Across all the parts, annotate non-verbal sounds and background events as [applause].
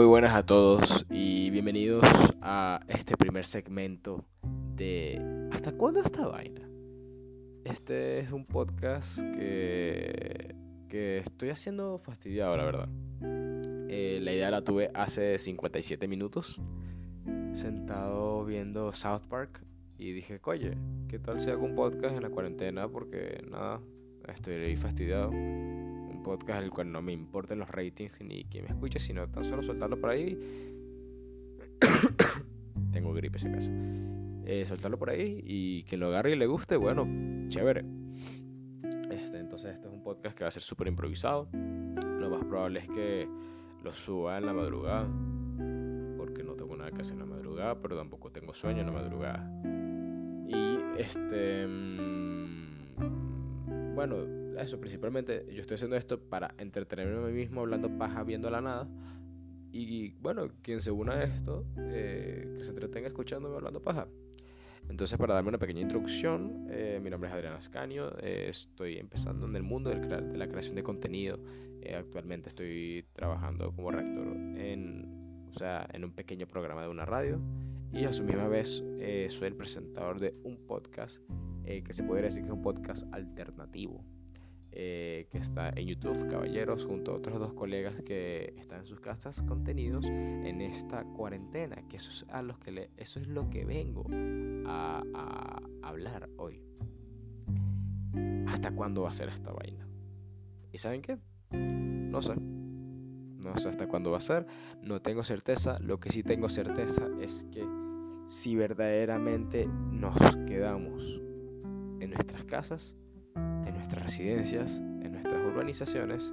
Muy buenas a todos y bienvenidos a este primer segmento de ¿Hasta cuándo esta vaina? Este es un podcast que, que estoy haciendo fastidiado, la verdad. Eh, la idea la tuve hace 57 minutos, sentado viendo South Park y dije, oye, ¿qué tal si hago un podcast en la cuarentena? Porque nada, estoy fastidiado podcast el cual no me importen los ratings ni quien me escuche, sino tan solo soltarlo por ahí. [coughs] Tengo gripe en casa. Eh, soltarlo por ahí y que lo agarre y le guste, bueno, chévere. Este, entonces este es un podcast que va a ser súper improvisado. Lo más probable es que lo suba en la madrugada. Porque no tengo nada que hacer en la madrugada, pero tampoco tengo sueño en la madrugada. Y este... Mm, bueno, eso, principalmente yo estoy haciendo esto para entretenerme a mí mismo hablando paja viendo la nada. Y bueno, quien se una a esto, eh, que se entretenga escuchándome hablando paja. Entonces, para darme una pequeña introducción, eh, mi nombre es Adrián Ascanio, eh, estoy empezando en el mundo de la creación de contenido. actualmente estoy trabajando como rector en, o sea, en un pequeño programa de una radio y a su misma vez soy el presentador de un podcast que se podría decir que es un podcast alternativo. Eh, que está en YouTube, caballeros, junto a otros dos colegas que están en sus casas contenidos en esta cuarentena, que eso es, a los que eso es lo que vengo a, hablar hoy. ¿Hasta cuándo va a ser esta vaina? ¿Y saben qué? No sé. No sé hasta cuándo va a ser. No tengo certeza. Lo que sí tengo certeza es que si verdaderamente nos quedamos en nuestras casas, en nuestras residencias, en nuestras urbanizaciones,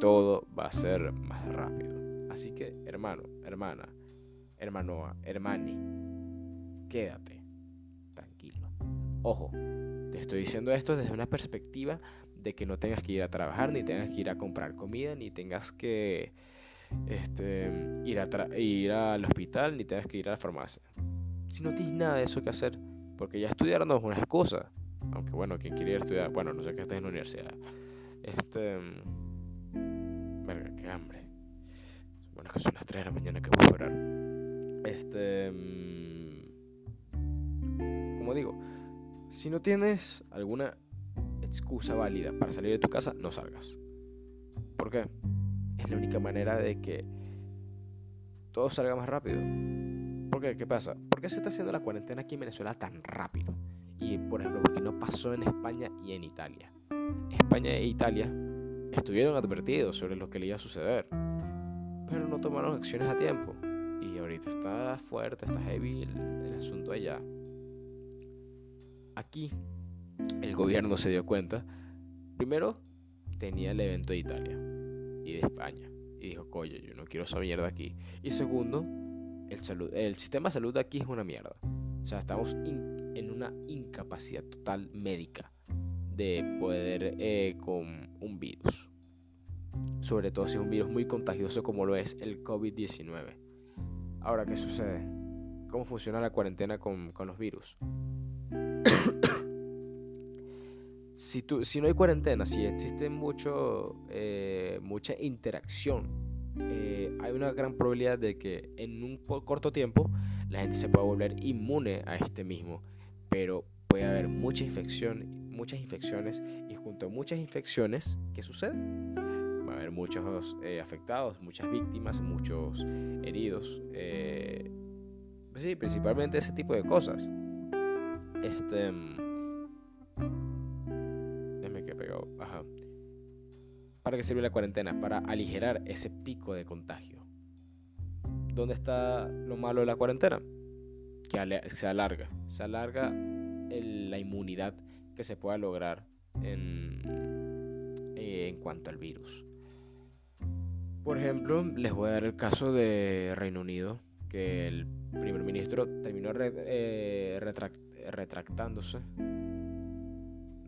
todo va a ser más rápido. Así que, hermano, hermana, hermanoa, hermani, quédate tranquilo. Ojo, te estoy diciendo esto desde una perspectiva de que no tengas que ir a trabajar, ni tengas que ir a comprar comida, ni tengas que este, ir, ir al hospital, ni tengas que ir a la farmacia. Si no tienes nada de eso que hacer, porque ya estudiar no es una excusa. Aunque bueno, quien quiere estudiar, bueno, no sé qué estés en la universidad. Este. Verga, qué hambre. Bueno, que son las 3 de la mañana que voy a esperar. Este. Mm, como digo, si no tienes alguna excusa válida para salir de tu casa, no salgas. ¿Por qué? Es la única manera de que todo salga más rápido. ¿Por qué? ¿Qué pasa? ¿Por qué se está haciendo la cuarentena aquí en Venezuela tan rápido? Por ejemplo, porque no pasó en España y en Italia. España e Italia estuvieron advertidos sobre lo que le iba a suceder, pero no tomaron acciones a tiempo. Y ahorita está fuerte, está heavy el, asunto allá. Aquí el gobierno se dio cuenta. Primero, tenía el evento de Italia y de España. Y dijo, coño, yo no quiero esa mierda aquí. Y segundo, el, sistema de salud aquí es una mierda. O sea, estamos una incapacidad total médica de poder eh, con un virus. Sobre todo si es un virus muy contagioso como lo es el COVID-19. Ahora, ¿qué sucede? ¿Cómo funciona la cuarentena con, los virus? [coughs] si, tú, si no hay cuarentena, si existe mucho, eh, mucha interacción, eh, hay una gran probabilidad de que en un corto tiempo la gente se pueda volver inmune a este mismo. Pero puede haber mucha infección, muchas infecciones y junto a muchas infecciones, ¿qué sucede? Va a haber muchos eh, afectados, muchas víctimas, muchos heridos. Eh, pues sí, principalmente ese tipo de cosas. Este. Déjame que pegado. Ajá. ¿Para qué sirve la cuarentena? Para aligerar ese pico de contagio. ¿Dónde está lo malo de la cuarentena? Se alarga. Se alarga la inmunidad que se pueda lograr en, eh, en cuanto al virus. Por ejemplo, les voy a dar el caso de Reino Unido, que el primer ministro terminó eh, retractándose.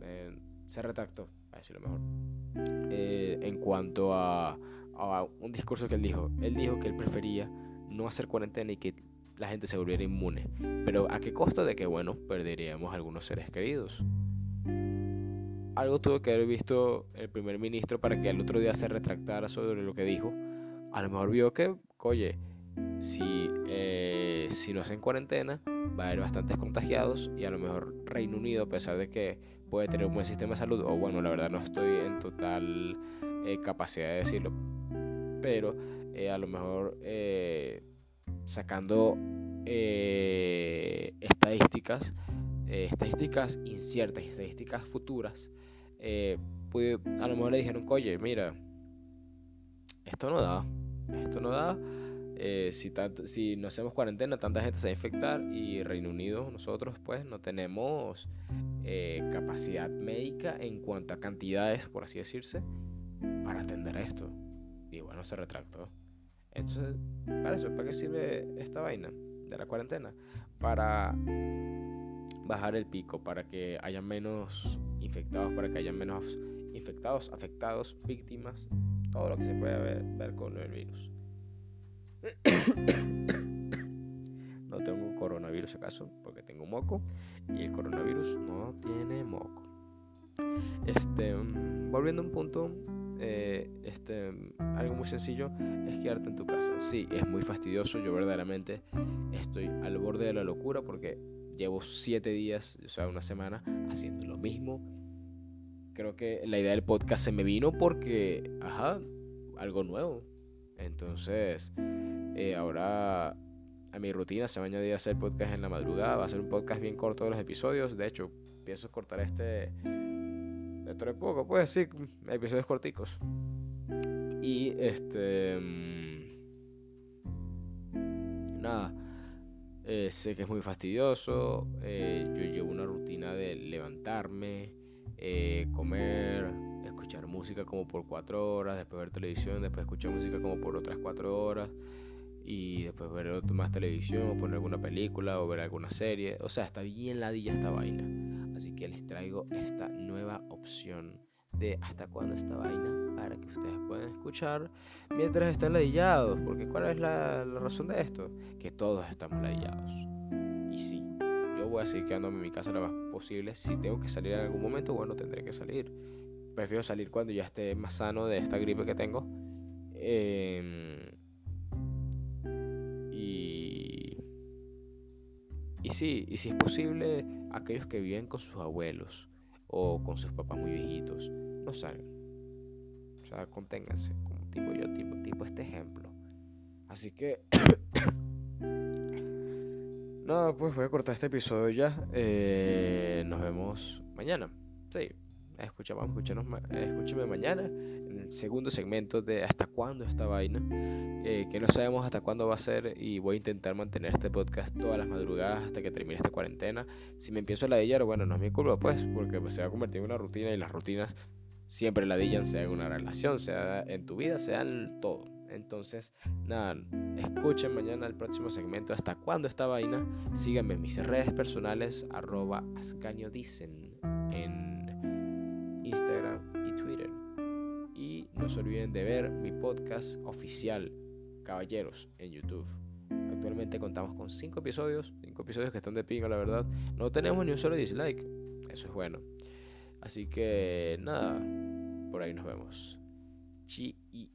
Eh, se retractó, a decirlo mejor. en cuanto a, a un discurso que él dijo. Él dijo que él prefería no hacer cuarentena y que la gente se volviera inmune. Pero ¿a qué costo de que, bueno, perderíamos algunos seres queridos? Algo tuvo que haber visto el primer ministro para que al otro día se retractara sobre lo que dijo. A lo mejor vio que oye, si, eh, si no hacen cuarentena, va a haber bastantes contagiados y a lo mejor Reino Unido, a pesar de que puede tener un buen sistema de salud, o bueno, la verdad no estoy en total eh, capacidad de decirlo, pero eh, a lo mejor sacando estadísticas, estadísticas inciertas, estadísticas futuras, a lo mejor le dijeron, oye, mira, esto no da, esto no da. Eh, si, si no hacemos cuarentena, tanta gente se va a infectar y Reino Unido, nosotros pues no tenemos eh, capacidad médica en cuanto a cantidades, por así decirse, para atender a esto. Y bueno, se retractó. Entonces, para eso, ¿para qué sirve esta vaina de la cuarentena? Para bajar el pico, para que haya menos infectados, para que haya menos infectados, afectados, víctimas, todo lo que se puede ver, con el virus. [coughs] no tengo coronavirus acaso, porque tengo moco, y el coronavirus no tiene moco. Este, mm, volviendo a un punto, eh, este, algo muy sencillo es quedarte en tu casa. Sí, es muy fastidioso. Yo verdaderamente estoy al borde de la locura porque llevo siete días, o sea, una semana, haciendo lo mismo creo que la idea del podcast se me vino porque, ajá, algo nuevo. Entonces, eh, ahora a mi rutina se va a añadir hacer podcast en la madrugada. Va a ser un podcast bien corto de los episodios. De hecho, pienso cortar este dentro de poco, pues sí, episodios corticos. Y este. Mm, nada. Eh, sé que es muy fastidioso. Eh, yo llevo una rutina de levantarme eh, comer, escuchar música como por cuatro horas, después ver televisión, después escuchar música como por otras cuatro horas y después ver más televisión o poner alguna película o ver alguna serie. O sea, está bien ladilla esta vaina. Así que les traigo esta nueva opción de hasta cuándo esta vaina para que ustedes puedan escuchar mientras están ladillados. Porque ¿cuál es la, razón de esto? Que todos estamos ladillados voy a seguir quedándome en mi casa lo más posible. Si tengo que salir en algún momento, bueno, tendré que salir. Prefiero salir cuando ya esté más sano de esta gripe que tengo. Em, y, y sí, y si es posible, aquellos que viven con sus abuelos o con sus papás muy viejitos, no salgan. O sea, conténganse, como tipo yo, tipo, tipo este ejemplo. Así que [coughs] No, pues voy a cortar este episodio ya. Eh, nos vemos mañana. Sí, escuchamos, escúchame mañana segundo segmento de hasta cuándo esta vaina. Eh, que no sabemos hasta cuándo va a ser y voy a intentar mantener este podcast todas las madrugadas hasta que termine esta cuarentena. Si me empiezo a ladillar, bueno, no es mi culpa pues, porque se va a convertir en una rutina y las rutinas siempre ladillan, sea en una relación, sea en tu vida, sea en todo. Entonces, nada, escuchen mañana el próximo segmento. ¿Hasta cuándo esta vaina? Síganme en mis redes personales, arroba ascaño dicen no se olviden de ver mi podcast oficial, Caballeros, en YouTube. Actualmente contamos con 5 episodios, 5 episodios que están de pinga, la verdad. No tenemos ni un solo dislike, eso es bueno. Así que nada, por ahí nos vemos. Chi y.